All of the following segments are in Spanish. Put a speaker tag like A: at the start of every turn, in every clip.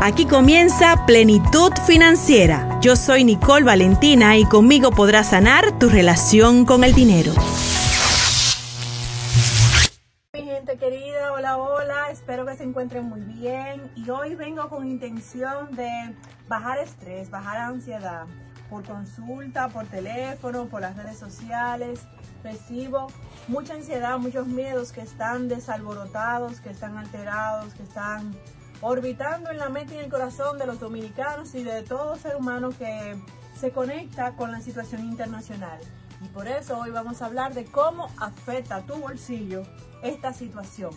A: Aquí comienza Plenitud Financiera. Yo soy Nicole Valentina y conmigo podrás sanar tu relación con el dinero.
B: Mi gente querida, hola, hola, espero que se encuentren muy bien y hoy vengo con intención de bajar estrés, bajar ansiedad por consulta, por teléfono, por las redes sociales. Recibo mucha ansiedad, muchos miedos que están desalborotados, que están alterados, que están orbitando en la mente y en el corazón de los dominicanos y de todo ser humano que se conecta con la situación internacional. Y por eso hoy vamos a hablar de cómo afecta tu bolsillo esta situación.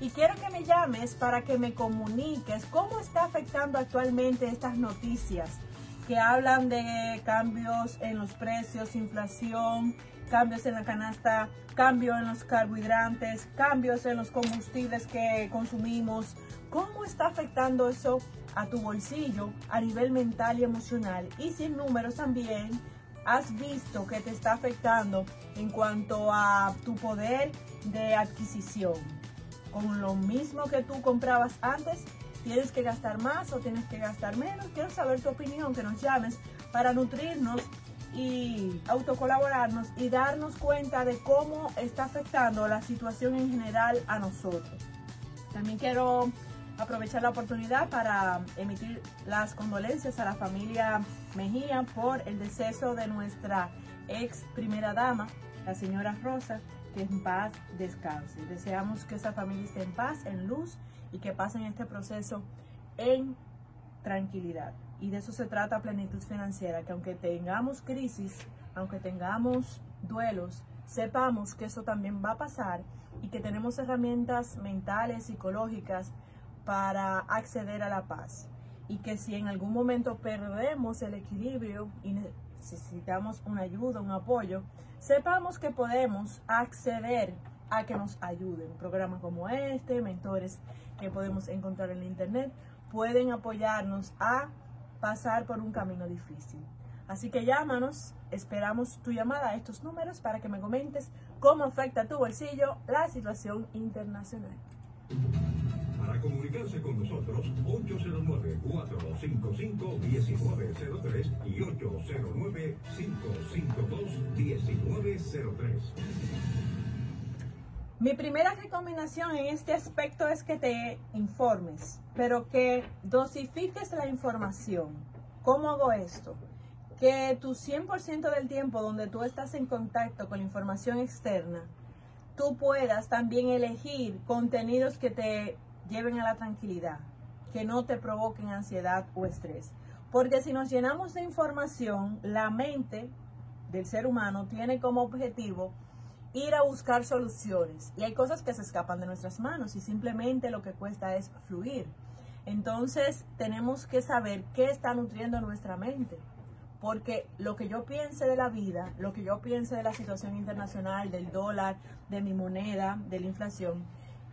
B: Y quiero que me llames para que me comuniques cómo está afectando actualmente estas noticias que hablan de cambios en los precios, inflación, cambios en la canasta, cambios en los carbohidratos, cambios en los combustibles que consumimos. ¿Cómo está afectando eso a tu bolsillo a nivel mental y emocional? Y sin números también, has visto que te está afectando en cuanto a tu poder de adquisición. Con lo mismo que tú comprabas antes, ¿Tienes que gastar más o tienes que gastar menos? Quiero saber tu opinión, que nos llames para nutrirnos y autocolaborarnos y darnos cuenta de cómo está afectando la situación en general a nosotros. También quiero aprovechar la oportunidad para emitir las condolencias a la familia Mejía por el deceso de nuestra ex primera dama, la señora Rosa, que en paz descanse. Deseamos que esa familia esté en paz, en luz y que pasen este proceso en tranquilidad. Y de eso se trata plenitud financiera, que aunque tengamos crisis, aunque tengamos duelos, sepamos que eso también va a pasar y que tenemos herramientas mentales, psicológicas para acceder a la paz. Y que si en algún momento perdemos el equilibrio y necesitamos una ayuda, un apoyo, sepamos que podemos acceder a que nos ayuden. Programas como este, mentores que podemos encontrar en la internet, pueden apoyarnos a pasar por un camino difícil. Así que llámanos, esperamos tu llamada a estos números para que me comentes cómo afecta a tu bolsillo la situación internacional.
C: Para comunicarse con nosotros, 809-455-1903 y 809-552-1903.
B: Mi primera recomendación en este aspecto es que te informes, pero que dosifiques la información. ¿Cómo hago esto? Que tu 100% del tiempo donde tú estás en contacto con la información externa, tú puedas también elegir contenidos que te lleven a la tranquilidad, que no te provoquen ansiedad o estrés. Porque si nos llenamos de información, la mente del ser humano tiene como objetivo ir a buscar soluciones. Y hay cosas que se escapan de nuestras manos y simplemente lo que cuesta es fluir. Entonces tenemos que saber qué está nutriendo nuestra mente. Porque lo que yo piense de la vida, lo que yo piense de la situación internacional, del dólar, de mi moneda, de la inflación,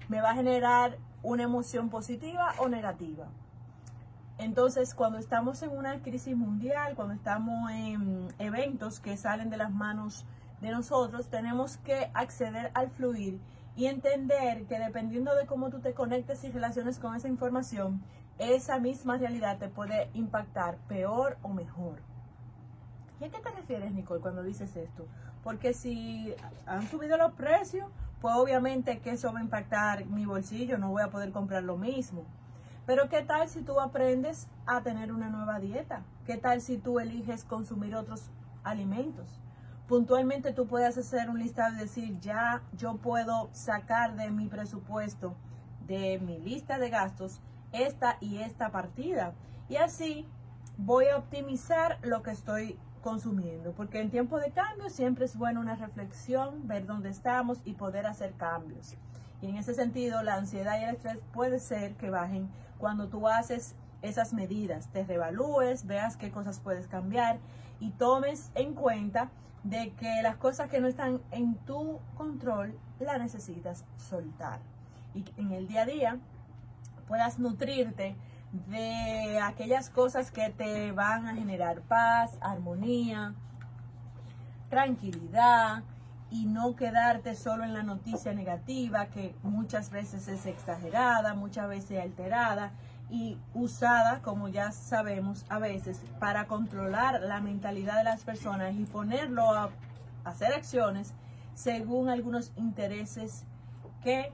B: me va a generar una emoción positiva o negativa. Entonces, cuando estamos en una crisis mundial, cuando estamos en eventos que salen de las manos de nosotros, tenemos que acceder al fluir y entender que dependiendo de cómo tú te conectes y relaciones con esa información, esa misma realidad te puede impactar peor o mejor. ¿Y a qué te refieres, Nicole, cuando dices esto? Porque si han subido los precios, pues obviamente que eso va a impactar mi bolsillo, no voy a poder comprar lo mismo. Pero ¿qué tal si tú aprendes a tener una nueva dieta? ¿Qué tal si tú eliges consumir otros alimentos? Puntualmente tú puedes hacer un listado y decir, ya yo puedo sacar de mi presupuesto, de mi lista de gastos, esta y esta partida. Y así voy a optimizar lo que estoy consumiendo, porque en tiempo de cambio siempre es bueno una reflexión, ver dónde estamos y poder hacer cambios. Y en ese sentido, la ansiedad y el estrés puede ser que bajen cuando tú haces esas medidas, te revalúes, veas qué cosas puedes cambiar y tomes en cuenta de que las cosas que no están en tu control las necesitas soltar. Y en el día a día puedas nutrirte de aquellas cosas que te van a generar paz, armonía, tranquilidad y no quedarte solo en la noticia negativa que muchas veces es exagerada, muchas veces alterada y usada, como ya sabemos, a veces para controlar la mentalidad de las personas y ponerlo a hacer acciones según algunos intereses que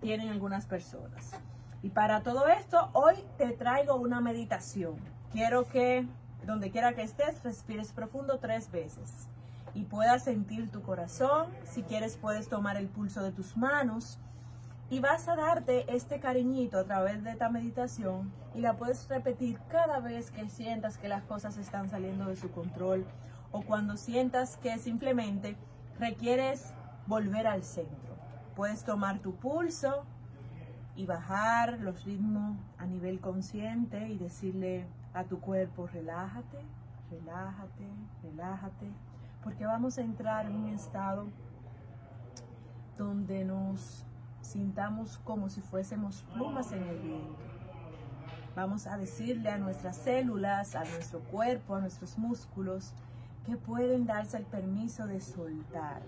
B: tienen algunas personas. Y para todo esto, hoy te traigo una meditación. Quiero que donde quiera que estés, respires profundo tres veces y puedas sentir tu corazón. Si quieres, puedes tomar el pulso de tus manos y vas a darte este cariñito a través de esta meditación y la puedes repetir cada vez que sientas que las cosas están saliendo de su control o cuando sientas que simplemente requieres volver al centro. Puedes tomar tu pulso y bajar los ritmos a nivel consciente y decirle a tu cuerpo, relájate, relájate, relájate, porque vamos a entrar en un estado donde nos sintamos como si fuésemos plumas en el viento. Vamos a decirle a nuestras células, a nuestro cuerpo, a nuestros músculos, que pueden darse el permiso de soltar.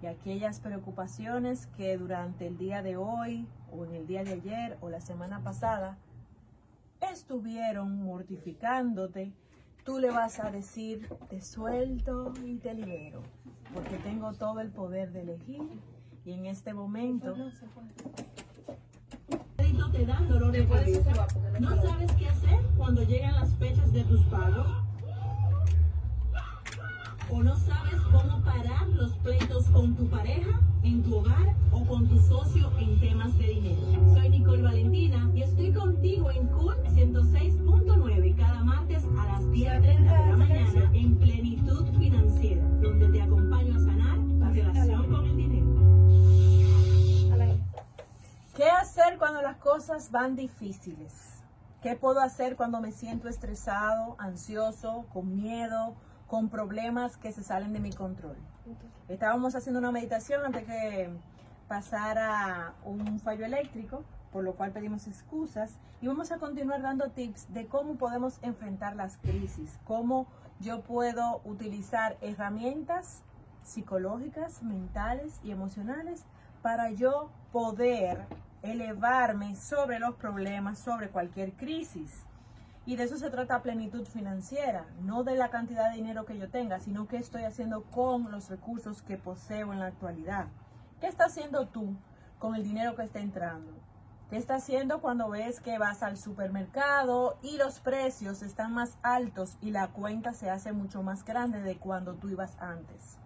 B: Y aquellas preocupaciones que durante el día de hoy o en el día de ayer o la semana pasada estuvieron mortificándote, tú le vas a decir, te suelto y te libero, porque tengo todo el poder de elegir y en este momento
D: te dan dolor de cabeza. ¿No sabes qué hacer cuando llegan las fechas de tus pagos? ¿O no sabes cómo parar los pleitos con tu pareja, en tu hogar o con tu socio en temas de dinero? Soy Nicole Valentina y estoy contigo en Cool 106.9 cada martes a las 10.30 de la mañana en Plenitud Financiera, donde te acompaño a sanar tu relación con el dinero.
B: Hacer cuando las cosas van difíciles? ¿Qué puedo hacer cuando me siento estresado, ansioso, con miedo, con problemas que se salen de mi control? Estábamos haciendo una meditación antes que pasara un fallo eléctrico, por lo cual pedimos excusas y vamos a continuar dando tips de cómo podemos enfrentar las crisis, cómo yo puedo utilizar herramientas psicológicas, mentales y emocionales para yo poder elevarme sobre los problemas, sobre cualquier crisis. Y de eso se trata plenitud financiera, no de la cantidad de dinero que yo tenga, sino qué estoy haciendo con los recursos que poseo en la actualidad. ¿Qué estás haciendo tú con el dinero que está entrando? ¿Qué estás haciendo cuando ves que vas al supermercado y los precios están más altos y la cuenta se hace mucho más grande de cuando tú ibas antes?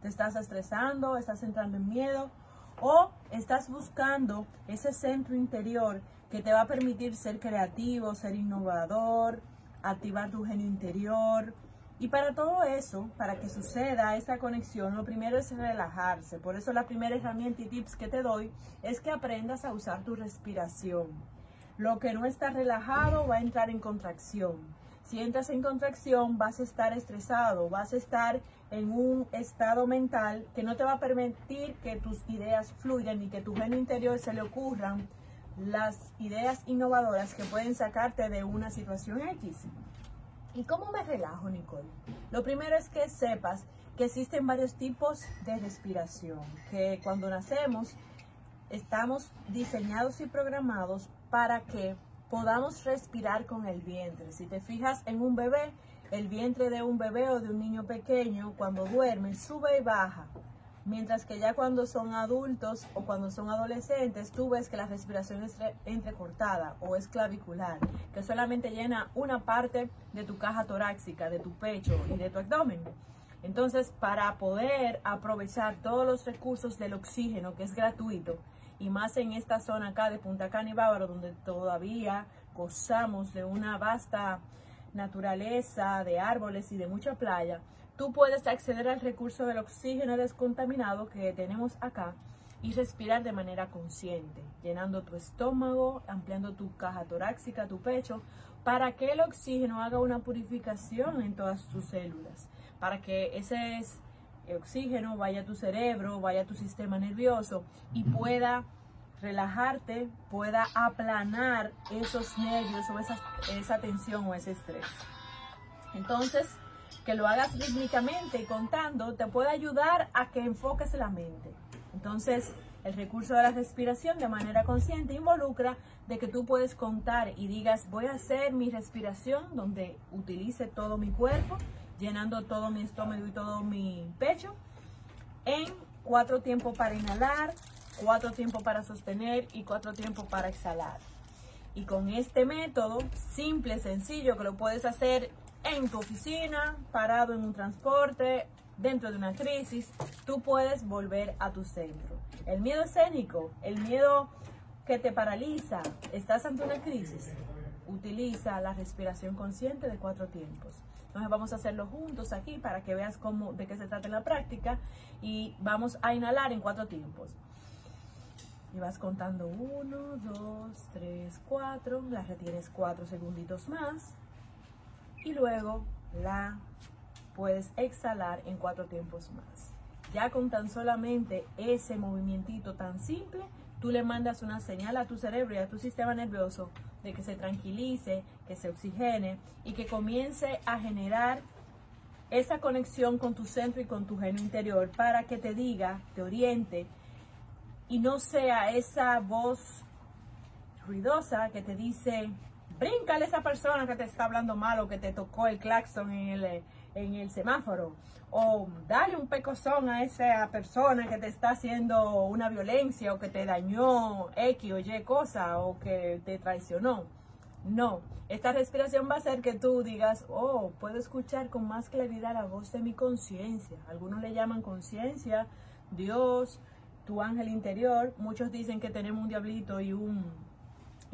B: ¿Te estás estresando? ¿Estás entrando en miedo? O estás buscando ese centro interior que te va a permitir ser creativo, ser innovador, activar tu genio interior. Y para todo eso, para que suceda esa conexión, lo primero es relajarse. Por eso la primera herramienta y tips que te doy es que aprendas a usar tu respiración. Lo que no está relajado va a entrar en contracción. Si entras en contracción, vas a estar estresado, vas a estar en un estado mental que no te va a permitir que tus ideas fluyan y que tu genio interior se le ocurran las ideas innovadoras que pueden sacarte de una situación X. ¿Y cómo me relajo, Nicole? Lo primero es que sepas que existen varios tipos de respiración, que cuando nacemos estamos diseñados y programados para que podamos respirar con el vientre. Si te fijas en un bebé, el vientre de un bebé o de un niño pequeño cuando duerme sube y baja. Mientras que ya cuando son adultos o cuando son adolescentes, tú ves que la respiración es entrecortada o es clavicular, que solamente llena una parte de tu caja torácica, de tu pecho y de tu abdomen. Entonces, para poder aprovechar todos los recursos del oxígeno, que es gratuito, y más en esta zona acá de Punta Cana y Bávaro, donde todavía gozamos de una vasta naturaleza, de árboles y de mucha playa, tú puedes acceder al recurso del oxígeno descontaminado que tenemos acá y respirar de manera consciente, llenando tu estómago, ampliando tu caja torácica, tu pecho, para que el oxígeno haga una purificación en todas tus células, para que ese oxígeno vaya a tu cerebro, vaya a tu sistema nervioso y pueda relajarte, pueda aplanar esos nervios o esa, tensión o ese estrés. Entonces, que lo hagas rítmicamente y contando te puede ayudar a que enfoques la mente. Entonces, El recurso de la respiración de manera consciente involucra de que tú puedes contar y digas, voy a hacer mi respiración donde utilice todo mi cuerpo, llenando todo mi estómago y todo mi pecho, en cuatro tiempos para inhalar, cuatro tiempos para sostener y cuatro tiempos para exhalar. Y con este método simple, sencillo, que lo puedes hacer en tu oficina, parado en un transporte, dentro de una crisis, tú puedes volver a tu centro. El miedo escénico, el miedo que te paraliza, estás ante una crisis, utiliza la respiración consciente de cuatro tiempos. Entonces vamos a hacerlo juntos aquí para que veas cómo, de qué se trata en la práctica y vamos a inhalar en cuatro tiempos. Y vas contando uno, dos, tres, cuatro, la retienes cuatro segunditos más y luego la puedes exhalar en cuatro tiempos más. Ya con tan solamente ese movimientito tan simple, tú le mandas una señal a tu cerebro y a tu sistema nervioso de que se tranquilice, que se oxigene y que comience a generar esa conexión con tu centro y con tu genio interior para que te diga, te oriente y no sea esa voz ruidosa que te dice, bríncale a esa persona que te está hablando mal o que te tocó el claxon en el, en el semáforo. O dale un pecozón a esa persona que te está haciendo una violencia o que te dañó X o Y cosa o que te traicionó. No, esta respiración va a hacer que tú digas, oh, puedo escuchar con más claridad la voz de mi conciencia. Algunos le llaman conciencia, Dios, tu ángel interior. Muchos dicen que tenemos un diablito y un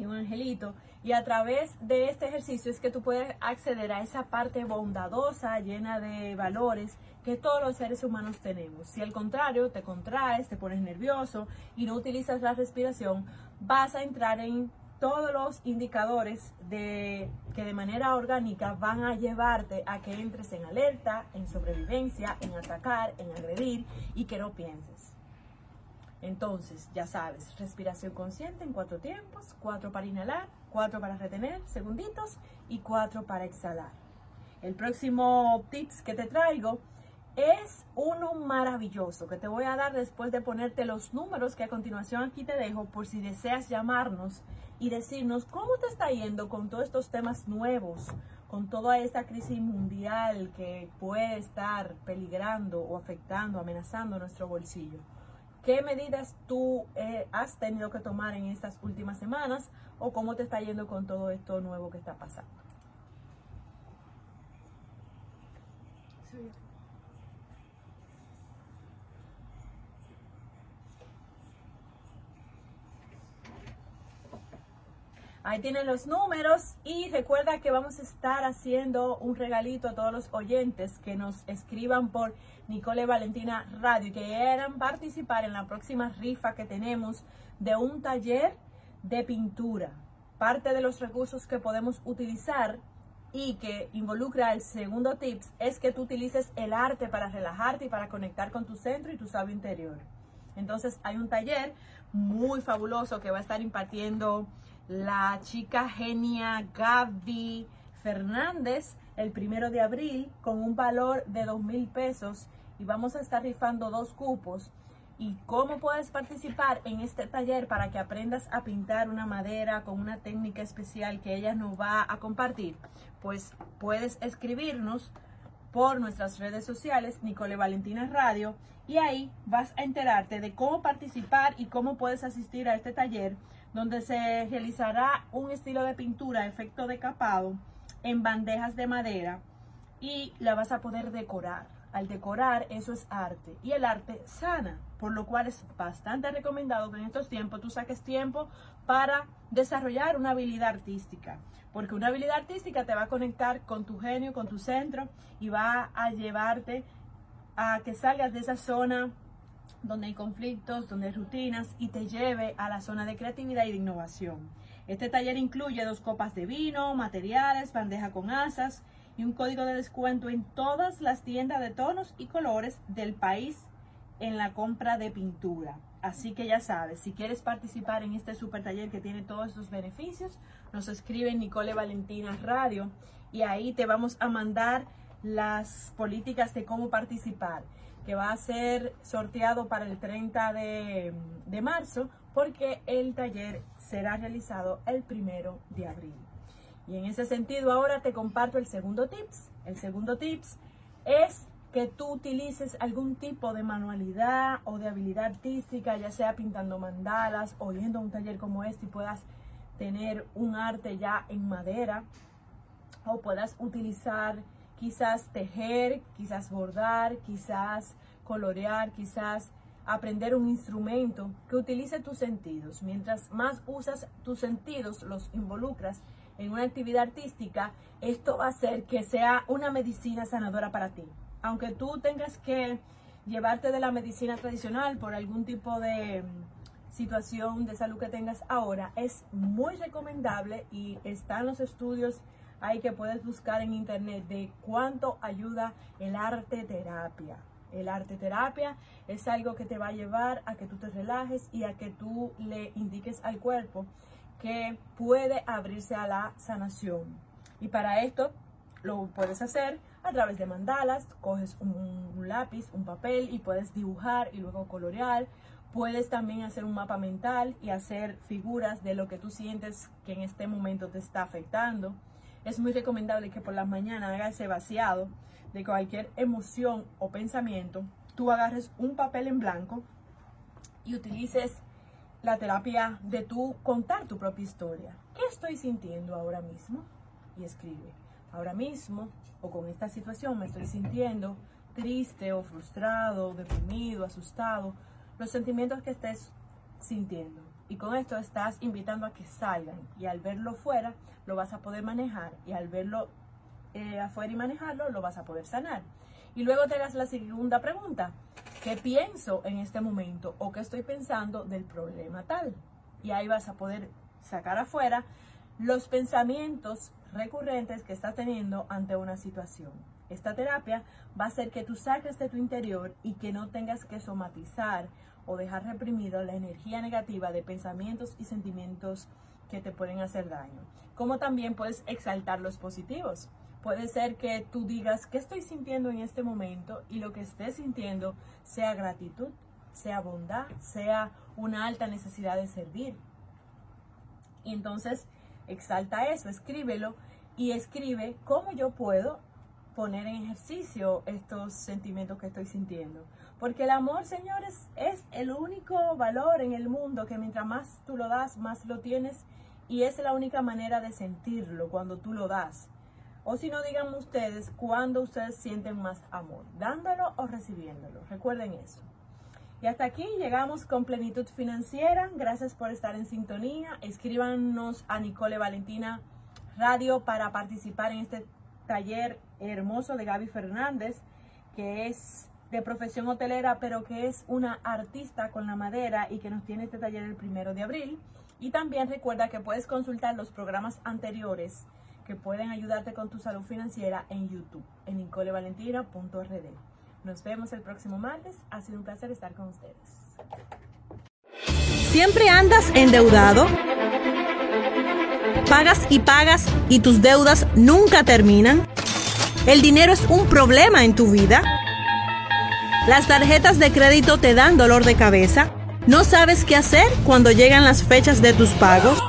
B: y un angelito. Y a través de este ejercicio es que tú puedes acceder a esa parte bondadosa, llena de valores que todos los seres humanos tenemos. Si al contrario te contraes, te pones nervioso y no utilizas la respiración, vas a entrar en todos los indicadores de que de manera orgánica van a llevarte a que entres en alerta, en sobrevivencia, en atacar, en agredir y que no pienses. Entonces, ya sabes, respiración consciente en cuatro tiempos, cuatro para inhalar, cuatro para retener segunditos y cuatro para exhalar. El próximo tips que te traigo es uno maravilloso que te voy a dar después de ponerte los números que a continuación aquí te dejo por si deseas llamarnos y decirnos cómo te está yendo con todos estos temas nuevos, con toda esta crisis mundial que puede estar peligrando o afectando, amenazando nuestro bolsillo. ¿Qué medidas tú eh, has tenido que tomar en estas últimas semanas o cómo te está yendo con todo esto nuevo que está pasando? Ahí tienen los números y recuerda que vamos a estar haciendo un regalito a todos los oyentes que nos escriban por Nicole Valentina Radio y que quieran participar en la próxima rifa que tenemos de un taller de pintura. Parte de los recursos que podemos utilizar y que involucra el segundo tips es que tú utilices el arte para relajarte y para conectar con tu centro y tu sabio interior. Entonces hay un taller muy fabuloso que va a estar impartiendo la chica genia Gaby Fernández el primero de abril con un valor de dos mil pesos y vamos a estar rifando dos cupos. ¿Y cómo puedes participar en este taller para que aprendas a pintar una madera con una técnica especial que ella nos va a compartir? Pues puedes escribirnos por nuestras redes sociales, Nicole Valentina Radio, y ahí vas a enterarte de cómo participar y cómo puedes asistir a este taller donde se realizará un estilo de pintura efecto decapado en bandejas de madera y la vas a poder decorar. Al decorar, eso es arte y el arte sana, por lo cual es bastante recomendado que en estos tiempos tú saques tiempo para desarrollar una habilidad artística, porque una habilidad artística te va a conectar con tu genio, con tu centro y va a llevarte a que salgas de esa zona donde hay conflictos, donde hay rutinas y te lleve a la zona de creatividad y de innovación. Este taller incluye dos copas de vino, materiales, bandeja con asas y un código de descuento en todas las tiendas de tonos y colores del país en la compra de pintura. Así que ya sabes, si quieres participar en este super taller que tiene todos estos beneficios, nos escribe Nicole Valentina Radio y ahí te vamos a mandar las políticas de cómo participar. que va a ser sorteado para el 30 de, de marzo porque el taller será realizado el primero de abril. Y en ese sentido ahora te comparto el segundo tips. El segundo tips es que tú utilices algún tipo de manualidad o de habilidad artística, ya sea pintando mandalas o yendo a un taller como este y puedas tener un arte ya en madera o puedas utilizar quizás tejer, quizás bordar, quizás colorear, quizás aprender un instrumento que utilice tus sentidos. Mientras más usas tus sentidos, los involucras en una actividad artística, esto va a hacer que sea una medicina sanadora para ti. Aunque tú tengas que llevarte de la medicina tradicional por algún tipo de mm, situación de salud que tengas ahora, es muy recomendable y están los estudios ahí que puedes buscar en internet de cuánto ayuda el arte terapia. El arte terapia es algo que te va a llevar a que tú te relajes y a que tú le indiques al cuerpo que puede abrirse a la sanación. Y para esto lo puedes hacer a través de mandalas, coges un, lápiz, un papel y puedes dibujar y luego colorear. Puedes también hacer un mapa mental y hacer figuras de lo que tú sientes que en este momento te está afectando. Es muy recomendable que por las mañanas hagas ese vaciado de cualquier emoción o pensamiento. Tú agarres un papel en blanco y utilices la terapia de tú contar tu propia historia. ¿Qué estoy sintiendo ahora mismo? Y escribe. Ahora mismo, o con esta situación, me estoy sintiendo triste o frustrado, deprimido, asustado. Los sentimientos que estés sintiendo. Y con esto estás invitando a que salgan. Y al verlo fuera, lo vas a poder manejar. Y al verlo eh, afuera y manejarlo, lo vas a poder sanar. Y luego te hagas la segunda pregunta. ¿Qué pienso en este momento o qué estoy pensando del problema tal? Y ahí vas a poder sacar afuera los pensamientos recurrentes que estás teniendo ante una situación. Esta terapia va a hacer que tú saques de tu interior y que no tengas que somatizar o dejar reprimido la energía negativa de pensamientos y sentimientos que te pueden hacer daño. Como también puedes exaltar los positivos. Puede ser que tú digas, ¿qué estoy sintiendo en este momento? Y lo que estés sintiendo sea gratitud, sea bondad, sea una alta necesidad de servir. Y entonces exalta eso, escríbelo y escribe cómo yo puedo poner en ejercicio estos sentimientos que estoy sintiendo. Porque el amor, señores, es el único valor en el mundo que mientras más tú lo das, más lo tienes. Y es la única manera de sentirlo cuando tú lo das. O si no, díganme ustedes cuándo ustedes sienten más amor, dándolo o recibiéndolo. Recuerden eso. Y hasta aquí llegamos con Plenitud Financiera. Gracias por estar en sintonía. Escríbanos a Nicole Valentina Radio para participar en este taller hermoso de Gaby Fernández, que es de profesión hotelera, pero que es una artista con la madera y que nos tiene este taller el primero de abril. Y también recuerda que puedes consultar los programas anteriores que pueden ayudarte con tu salud financiera en YouTube, en nicolevalentina.rd. Nos vemos el próximo martes. Ha sido un placer estar con ustedes.
A: ¿Siempre andas endeudado? ¿Pagas y pagas y tus deudas nunca terminan? ¿El dinero es un problema en tu vida? ¿Las tarjetas de crédito te dan dolor de cabeza? ¿No sabes qué hacer cuando llegan las fechas de tus pagos?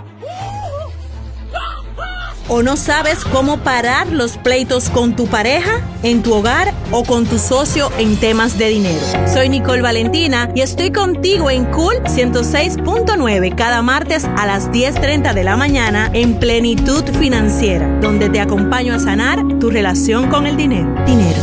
A: O no sabes cómo parar los pleitos con tu pareja, en tu hogar o con tu socio en temas de dinero. Soy Nicole Valentina y estoy contigo en Cool 106.9 cada martes a las 10.30 de la mañana en Plenitud Financiera, donde te acompaño a sanar tu relación con el dinero. Dinero.